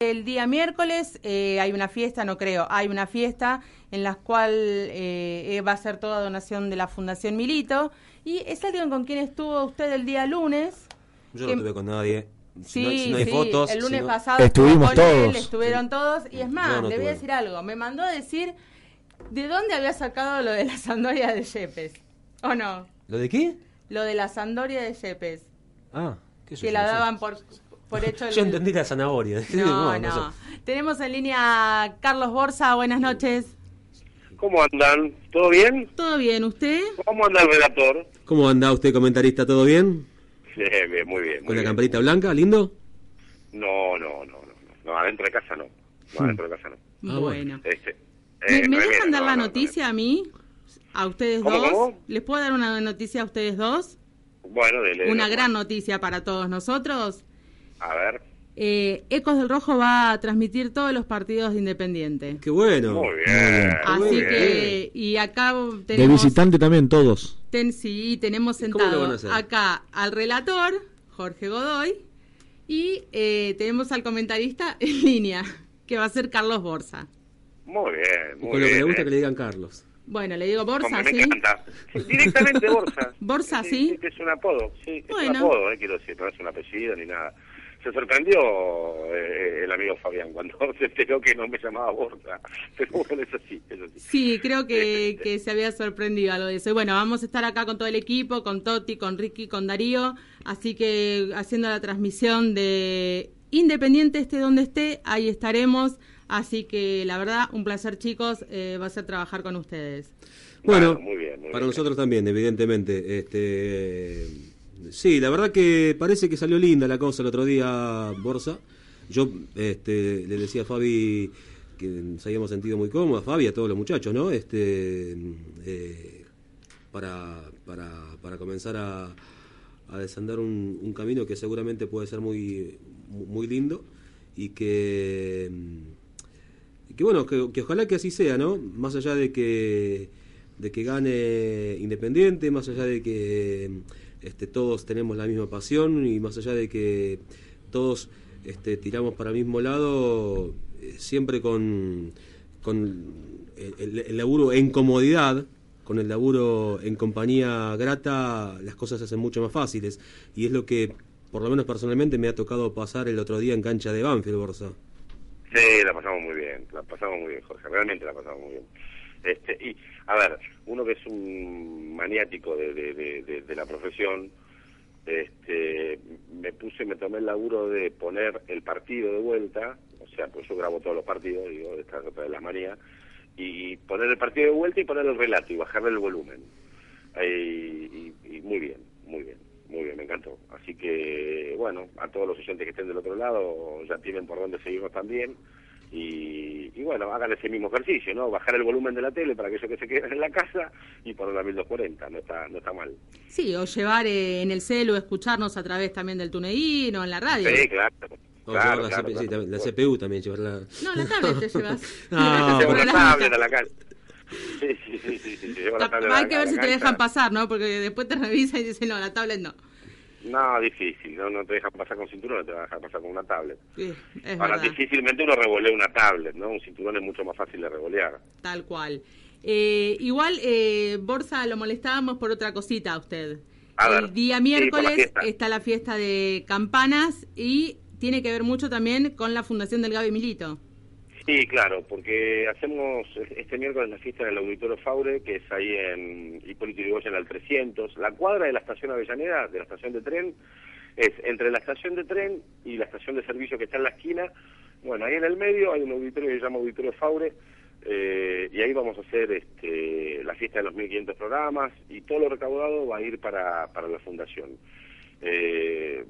El día miércoles eh, hay una fiesta, no creo, hay una fiesta en la cual eh, eh, va a ser toda donación de la Fundación Milito. ¿Y es alguien con quien estuvo usted el día lunes? Yo no estuve con nadie. Sí, si no, hay sí, fotos. el lunes si no- pasado Estuvimos él, todos. estuvieron todos. Y es más, no le voy a decir algo. Me mandó a decir de dónde había sacado lo de la sandoria de Yepes. ¿O no? ¿Lo de qué? Lo de la sandoria de Yepes. Ah, ¿qué Que la daban por, por hecho el- Yo entendí la zanahoria. No, no. sé. Tenemos en línea a Carlos Borsa. Buenas noches. ¿Cómo andan? ¿Todo bien? ¿Todo bien? ¿Usted? ¿Cómo anda el relator? ¿Cómo anda usted, comentarista? ¿Todo bien? Bien, bien, muy bien. Muy ¿Con la camperita blanca? ¿Lindo? No, no, no, no, no. No, adentro de casa no. No, adentro de casa no. Ah, bueno. Este, ¿Me, eh, me remera, dejan dar no, la no, no. noticia a mí? ¿A ustedes ¿Cómo, dos? cómo? ¿Les puedo dar una noticia a ustedes dos? Bueno, dele. Una dele. gran noticia para todos nosotros. A ver. Eh, Ecos del Rojo va a transmitir todos los partidos de Independiente. Qué bueno. Muy bien. Así muy bien. que, y acá De tenemos... visitante también, todos. Ten, sí, tenemos ¿Y cómo lo sentado acá al relator, Jorge Godoy, y eh, tenemos al comentarista en línea, que va a ser Carlos Borsa. Muy bien, Y muy con lo que bien. le gusta eh. que le digan Carlos. Bueno, le digo Borsa, Como me ¿sí? encanta. Directamente Borsa. Borsa, ¿sí? Es un apodo, sí. Es Bueno. un apodo, eh, quiero decir, no es un apellido ni nada. Se sorprendió eh, el amigo Fabián cuando se enteró que no me llamaba Borsa. Pero bueno, es así, es así. Sí, creo que, que se había sorprendido algo de eso. Y bueno, vamos a estar acá con todo el equipo, con Toti, con Ricky, con Darío, así que haciendo la transmisión de Independiente esté donde esté, ahí estaremos. Así que la verdad, un placer chicos, eh, va a ser trabajar con ustedes. Bueno, Bueno, muy bien, muy para bien. nosotros también, evidentemente. Este, sí, la verdad que parece que salió linda la cosa el otro día, Borsa. Yo este, le decía a Fabi que nos habíamos sentido muy cómodos, a Fabi, a todos los muchachos, ¿no? Este, eh, para, para, para comenzar a, a desandar un, un camino que seguramente puede ser muy, muy lindo y que y que bueno, que, que ojalá que así sea, ¿no? Más allá de que de que gane Independiente, más allá de que este, todos tenemos la misma pasión y más allá de que todos este, tiramos para el mismo lado, eh, siempre con, el- el laburo en comodidad, con el laburo en compañía grata, las cosas se hacen mucho más fáciles. Y es lo que, por lo menos personalmente, me ha tocado pasar el otro día en cancha de Banfield, Borsa. Sí, la pasamos muy bien, la pasamos muy bien, Jorge, realmente la pasamos muy bien. Este, y, a ver, uno que es un maniático de, de, de, de- de la profesión, este, me puse, me tomé el laburo de poner el partido de vuelta, o sea, pues yo grabo todos los partidos, digo, esta es otra de las manías, y poner el partido de vuelta y poner el relato y bajarle el volumen. Eh, y, y muy bien, muy bien, muy bien, me encantó. Así que, bueno, a todos los oyentes que estén del otro lado ya tienen por dónde seguirnos también. Y, y bueno, hagan ese mismo ejercicio, ¿no? Bajar el volumen de la tele para aquellos que se queden en la casa y poner la 1240, no está, no está mal. Sí, o llevar eh, en el celu, escucharnos a través también del TuneIn o en la radio. Sí, claro. O claro, llevar la, claro, CPU, sí, claro. también, la CPU también, llevarla. No, la tablet te llevas. No, la tablet a la calle. Sí, sí, sí, sí, la tablet Hay que ver si te dejan pasar, ¿no? Porque después te revisan y dicen, no, la tablet no. No, difícil, no, no te dejan pasar con cinturón, no te van a dejar pasar con una tablet. Sí, es Ahora, verdad. difícilmente uno revolea una tablet, ¿no? Un cinturón es mucho más fácil de revolear. Tal cual. Eh, igual, eh, Borsa, lo molestábamos por otra cosita a usted. A el día miércoles la está la fiesta de campanas y tiene que ver mucho también con la fundación del Gaby Milito. Sí, claro, porque hacemos este miércoles la fiesta en el Auditorio Faure, que es ahí en Hipólito Yrigoyen al 300. La cuadra de la estación Avellaneda, de la estación de tren, es entre la estación de tren y la estación de servicio que está en la esquina. Bueno, ahí en el medio hay un auditorio que se llama Auditorio Faure, eh, y ahí vamos a hacer este, la fiesta de los 1.500 programas, y todo lo recaudado va a ir para, para la fundación. Eh,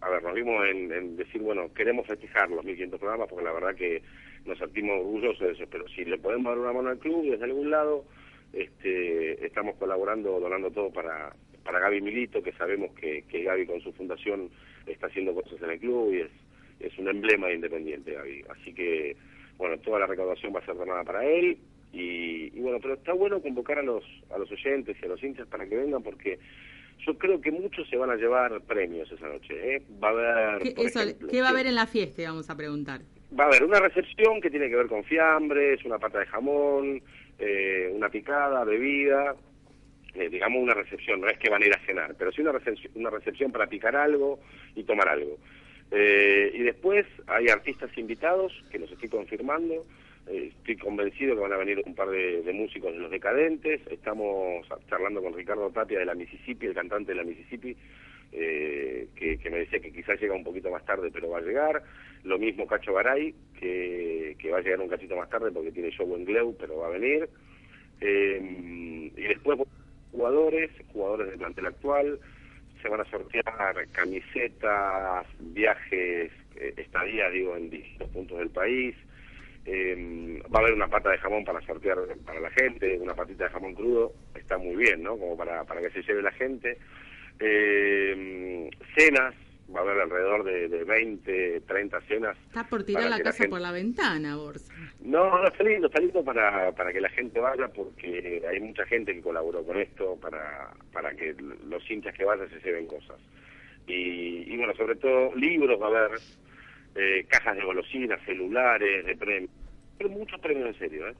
a ver, nos vimos en, decir, bueno, queremos festejar los 1.500 programas porque la verdad que nos sentimos orgullosos de eso, pero si le podemos dar una mano al club desde algún lado, este, estamos colaborando, donando todo para, para Gaby Milito, que sabemos que, que Gaby con su fundación está haciendo cosas en el club y es, es un emblema de Independiente Gaby. Así que, bueno, toda la recaudación va a ser donada para él y, bueno, pero está bueno convocar a los, a los oyentes y a los hinchas para que vengan porque yo creo que muchos se van a llevar premios esa noche. ¿eh? Va a haber. ¿Qué, va a haber en la fiesta? Vamos a preguntar. Va a haber una recepción que tiene que ver con fiambres, una pata de jamón, eh, una picada, bebida. Eh, digamos una recepción, no es que van a ir a cenar, pero sí una recepción, una recepción para picar algo y tomar algo. y después hay artistas invitados que los estoy confirmando estoy convencido que van a venir un par de, músicos de los decadentes. Estamos charlando con Ricardo Tapia de la Mississippi, el cantante de la Mississippi, eh, que, me decía que quizás llega un poquito más tarde, pero va a llegar. Lo mismo Cacho Garay, que, va a llegar un cachito más tarde porque tiene show en Gleu, pero va a venir. Eh, y después jugadores, jugadores del plantel actual. Se van a sortear camisetas, viajes, eh, estadías, digo, en distintos puntos del país. Eh, va a haber una pata de jamón para sortear para la gente, una patita de jamón crudo, está muy bien, ¿no? Como para, para que se lleve la gente. Eh, cenas, va a haber alrededor de, de 20, 30 cenas. Está por tirar la casa por la ventana, Borsa. No, no, está lindo, está lindo para, para que la gente vaya porque hay mucha gente que colaboró con esto para, para que los hinchas que vayan se lleven cosas. Y, y bueno, sobre todo libros va a haber eh, cajas de golosinas, celulares, de premios, pero muchos premios en serio. ¿eh?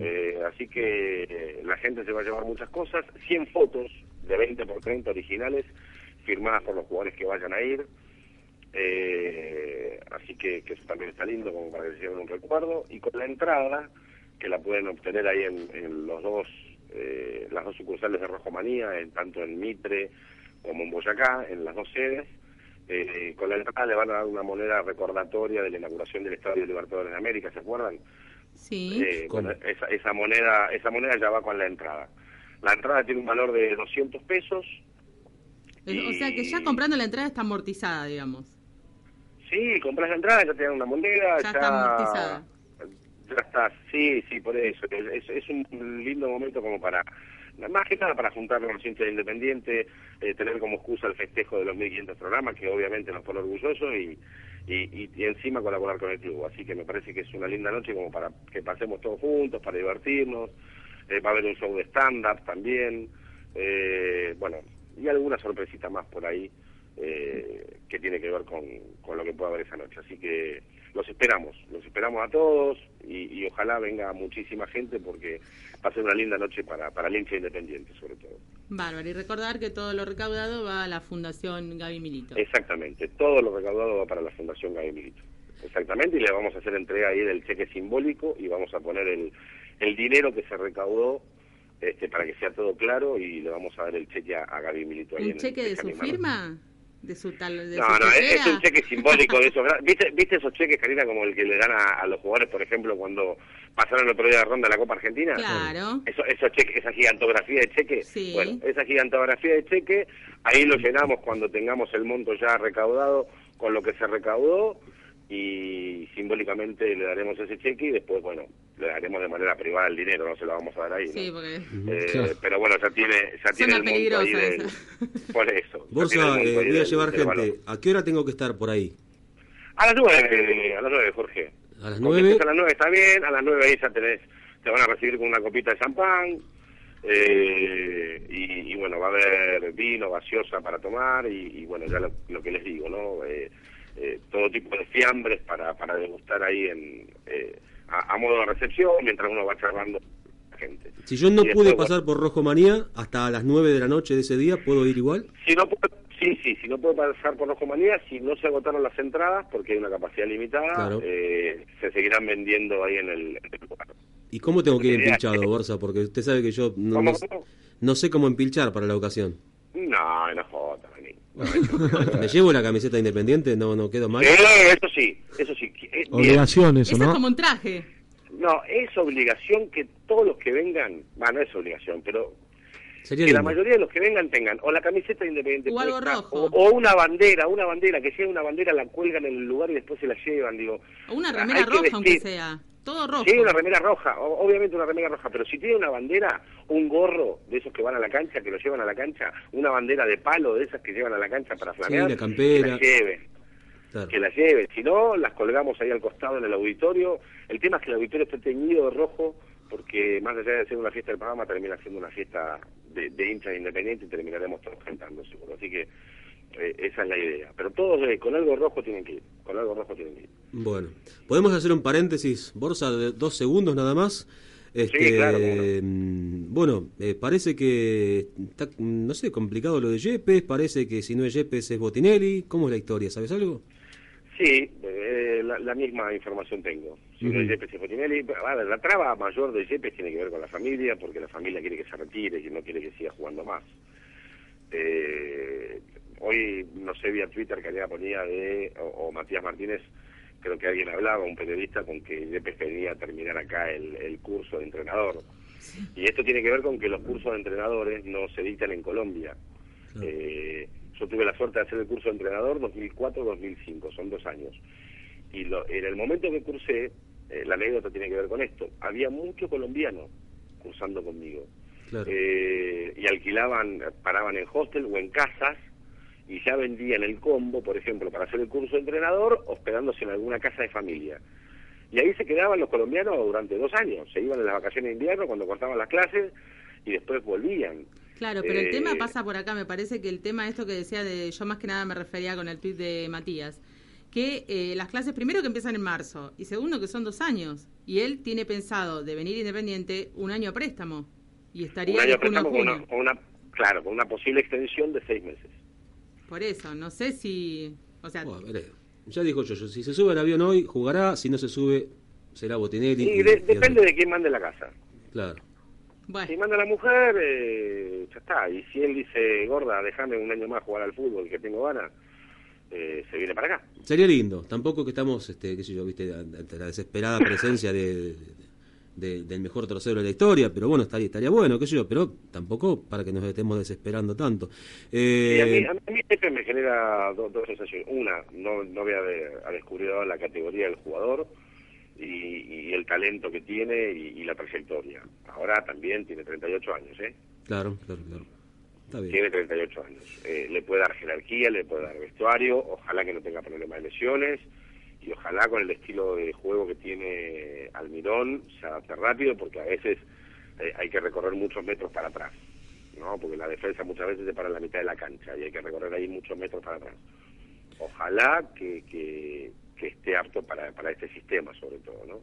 eh así que eh, la gente se va a llevar muchas cosas, 100 fotos de 20 por 30 originales firmadas por los jugadores que vayan a ir. así que, eso también está lindo como para que se lleven un recuerdo. Y con la entrada, que la pueden obtener ahí en, los dos, las dos sucursales de Rojomanía, en, tanto en Mitre como en Boyacá, en las dos sedes, eh, con la entrada le van a dar una moneda recordatoria de la inauguración del Estadio Libertadores de América, ¿se acuerdan? Sí. Eh, esa, esa, moneda, esa moneda ya va con la entrada. La entrada tiene un valor de 200 pesos. O sea que ya comprando la entrada está amortizada, digamos. Sí, compras la entrada, ya te dan una moneda. Ya, está amortizada. Ya está, sí, sí, por eso. Es, es un lindo momento como para más que nada para juntar los hinchas Independiente, eh, tener como excusa el festejo de los 1.500 programas, que obviamente nos pone orgullosos, y, y, y, encima colaborar con el club. Así que me parece que es una linda noche como para que pasemos todos juntos, para divertirnos. Eh, va a haber un show de stand-up también. Eh, bueno, y alguna sorpresita más por ahí que tiene que ver con, con lo que pueda haber esa noche. Así que los esperamos, los esperamos a todos y, ojalá venga muchísima gente porque va a ser una linda noche para, para el hincha independiente sobre todo. Bárbaro, y recordar que todo lo recaudado va a la Fundación Gaby Milito. Exactamente, todo lo recaudado va para la Fundación Gaby Milito. Exactamente, y le vamos a hacer entrega ahí del cheque simbólico y vamos a poner el, el dinero que se recaudó este, para que sea todo claro y le vamos a dar el cheque a, Gaby Milito. Ahí ¿Un cheque de su firma? de su tal no no es, un cheque simbólico de esos ¿Viste, viste esos cheques Karina como el que le dan a, los jugadores por ejemplo cuando pasaron el otro día de ronda de la Copa Argentina claro. Eso, esos cheques esa gigantografía de cheque. Bueno esa gigantografía de cheque ahí lo llenamos cuando tengamos el monto ya recaudado con lo que se recaudó y simbólicamente le daremos ese cheque y después, bueno, le daremos de manera privada el dinero, no se lo vamos a dar ahí. Sí, porque... Eh, pero bueno, ya tiene, ya tiene el monto ahí de, Por eso. Bolsa, eh, voy a llevar gente. ¿A qué hora tengo que estar por ahí? A las nueve, a las nueve, Jorge. A las nueve. A las nueve está bien, a las nueve ahí ya tenés, te van a recibir con una copita de champán. Eh, y, bueno, va a haber vino, gaseosa para tomar y, bueno, ya lo, lo, que les digo, ¿no? Eh, eh, todo tipo de fiambres para, para degustar ahí en, eh, a, modo de recepción mientras uno va charlando la gente. Si yo no pude pasar por Rojo Manía hasta las 9 de la noche de ese día, ¿puedo ir igual? Si no sí, sí, si no puedo pasar por Rojo Manía, si no se agotaron las entradas, porque hay una capacidad limitada, eh, se seguirán vendiendo ahí en el, lugar. ¿Y cómo tengo que ir empilchado, Borsa? Porque usted sabe que yo no, no, sé cómo empilchar para la ocasión. No, no joda, ¿Me llevo la camiseta independiente? ¿No no quedo mal? eso sí, eso sí. Obligación eso, ¿no? es como un traje. No, es obligación que todos los que vengan, bueno, no es obligación, pero Sería que la mayoría de los que vengan tengan o la camiseta de Independiente O algo rojo. O, o una bandera, una bandera, que sea una bandera, la cuelgan en el lugar y después se la llevan, digo. O una remera que roja, aunque sea. Todo rojo. Sí, una remera roja, o- obviamente una remera roja, pero si tiene una bandera, un gorro de esos que van a la cancha, que lo llevan a la cancha, una bandera de palo de esas que llevan a la cancha para flamear, la campera. que la lleven, Claro. que la lleven. Si no, las colgamos ahí al costado en el auditorio. El tema es que el auditorio esté teñido de rojo, porque más allá de ser una fiesta del programa, termina siendo una fiesta de, de hinchas independientes y terminaremos todos cantando, seguro. Así que eh, esa es la idea. Pero todos eh, con algo rojo tienen que ir, con algo rojo tienen que ir. Bueno, podemos hacer un paréntesis, Borsa, de dos segundos nada más. Este, claro, no. mm, Bueno, eh, parece que está, no sé, complicado lo de Yepes, parece que si no es Yepes es Botinelli. ¿Cómo es la historia? ¿Sabes algo? Sí, eh, la, la misma información tengo. Si no es Yepes y Fotinelli, a ver, la traba mayor de Yepes tiene que ver con la familia, porque la familia quiere que se retire y no quiere que siga jugando más. Eh, hoy, no sé, vía Twitter que alguien ponía de, o, o Matías Martínez, creo que alguien hablaba, un periodista, con que Yepes quería terminar acá el, el curso de entrenador. Y esto tiene que ver con que los cursos de entrenadores no se dictan en Colombia. Eh, yo tuve la suerte de hacer el curso de entrenador 2004-2005, son dos años. Y lo- en el momento que cursé, eh, la anécdota tiene que ver con esto, había mucho colombiano cursando conmigo. Claro. Eh, y alquilaban, paraban en hostel o en casas y ya vendían el combo, por ejemplo, para hacer el curso de entrenador, hospedándose en alguna casa de familia. Y ahí se quedaban los colombianos durante dos años. Se iban en las vacaciones de invierno cuando cortaban las clases y después volvían. Claro, pero el Eh, tema pasa por acá, me parece que el tema esto que decía de, yo más que nada me refería con el tweet de Matías, que eh, las clases primero que empiezan en marzo y segundo que son dos años y él tiene pensado de venir independiente un año a préstamo y estaría un año a préstamo con una, una- claro, con una posible extensión de seis meses. Por eso, no sé si, o sea, Bueno, veré. ya dijo yo, si se sube al avión hoy, jugará, si no se sube, será Botinelli. Y y- de- y depende de quién mande la casa. Claro. Si bueno, manda la mujer, eh, ya está. Y si él dice, gorda, déjame un año más jugar al fútbol, que tengo ganas, eh, se viene para acá. Sería lindo, tampoco que estamos, este, qué sé yo, viste, ante la desesperada presencia de, de- del mejor tercero de la historia, pero bueno, estaría, estaría bueno, qué sé yo, pero tampoco para que nos estemos desesperando tanto. Eh, a mí, a mí Pepe me genera do- dos sensaciones. Una, no, no voy a, de- a descubrir ahora la categoría del jugador y, y el talento que tiene y, y la trayectoria. Ahora también tiene 38 años, ¿eh? Claro, claro, claro. Está bien. Tiene 38 años. Eh, le puede dar jerarquía, le puede dar vestuario, ojalá que no tenga problemas de lesiones y ojalá con el estilo de juego que tiene Almirón se adapte rápido porque a veces eh, hay que recorrer muchos metros para atrás, ¿no? Porque la defensa muchas veces se para en la mitad de la cancha y hay que recorrer ahí muchos metros para atrás. Ojalá que, que, que esté apto para, para este sistema sobre todo, ¿no?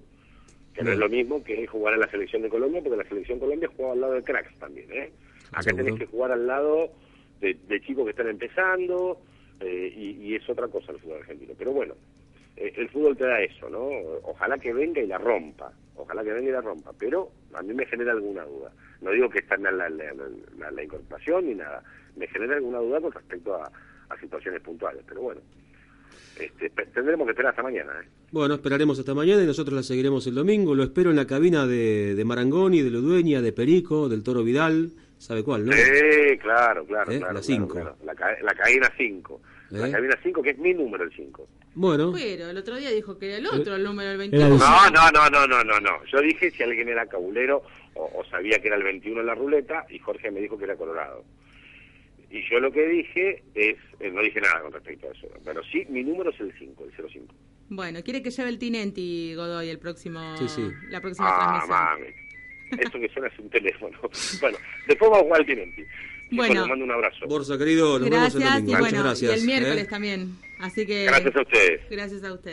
Que no es lo mismo que jugar en la selección de Colombia, porque la selección de Colombia juega al lado de cracks también, ¿eh? Acá Seguro. tenés que jugar al lado de, de chicos que están empezando eh, y, y es otra cosa el fútbol argentino. Pero bueno, el fútbol te da eso, ¿no? Ojalá que venga y la rompa, ojalá que venga y la rompa, pero a mí me genera alguna duda. No digo que está en la, la, la- la- la incorporación ni nada, me genera alguna duda con respecto a, a situaciones puntuales, pero bueno, este, tendremos que esperar hasta mañana, ¿eh? Bueno, esperaremos hasta mañana y nosotros la seguiremos el domingo. Lo espero en la cabina de, de Marangoni, de Ludueña, de Perico, del Toro Vidal. ¿Sabe cuál, no? Sí, claro, claro, ¿Eh? claro. La claro, cinco. claro. La, ca- la cabina 5. La ¿Eh? cabina 5, que es mi número, el 5. Bueno, pero el otro día dijo que era el otro, el número del Era 21. el- No, no, no, no, no, no, no. Yo dije si alguien era cabulero o, o sabía que era el 21 en la ruleta y Jorge me dijo que era Colorado. Y yo lo que dije es, eh, no dije nada con respecto a eso, pero sí, mi número es el 5, el 05. Bueno, quiere que lleve el Tinenti Godoy el próximo, Sí, sí. la próxima Ah, transmisión. mami. Esto que suena es un teléfono. Bueno, después vamos a jugar al Tinenti. Chicos, Bueno. les mando un abrazo. Borsa querido, nos Gracias, vemos el domingo. y Muchas bueno, gracias. y el miércoles ¿eh? también. Así que Gracias a ustedes. gracias a usted.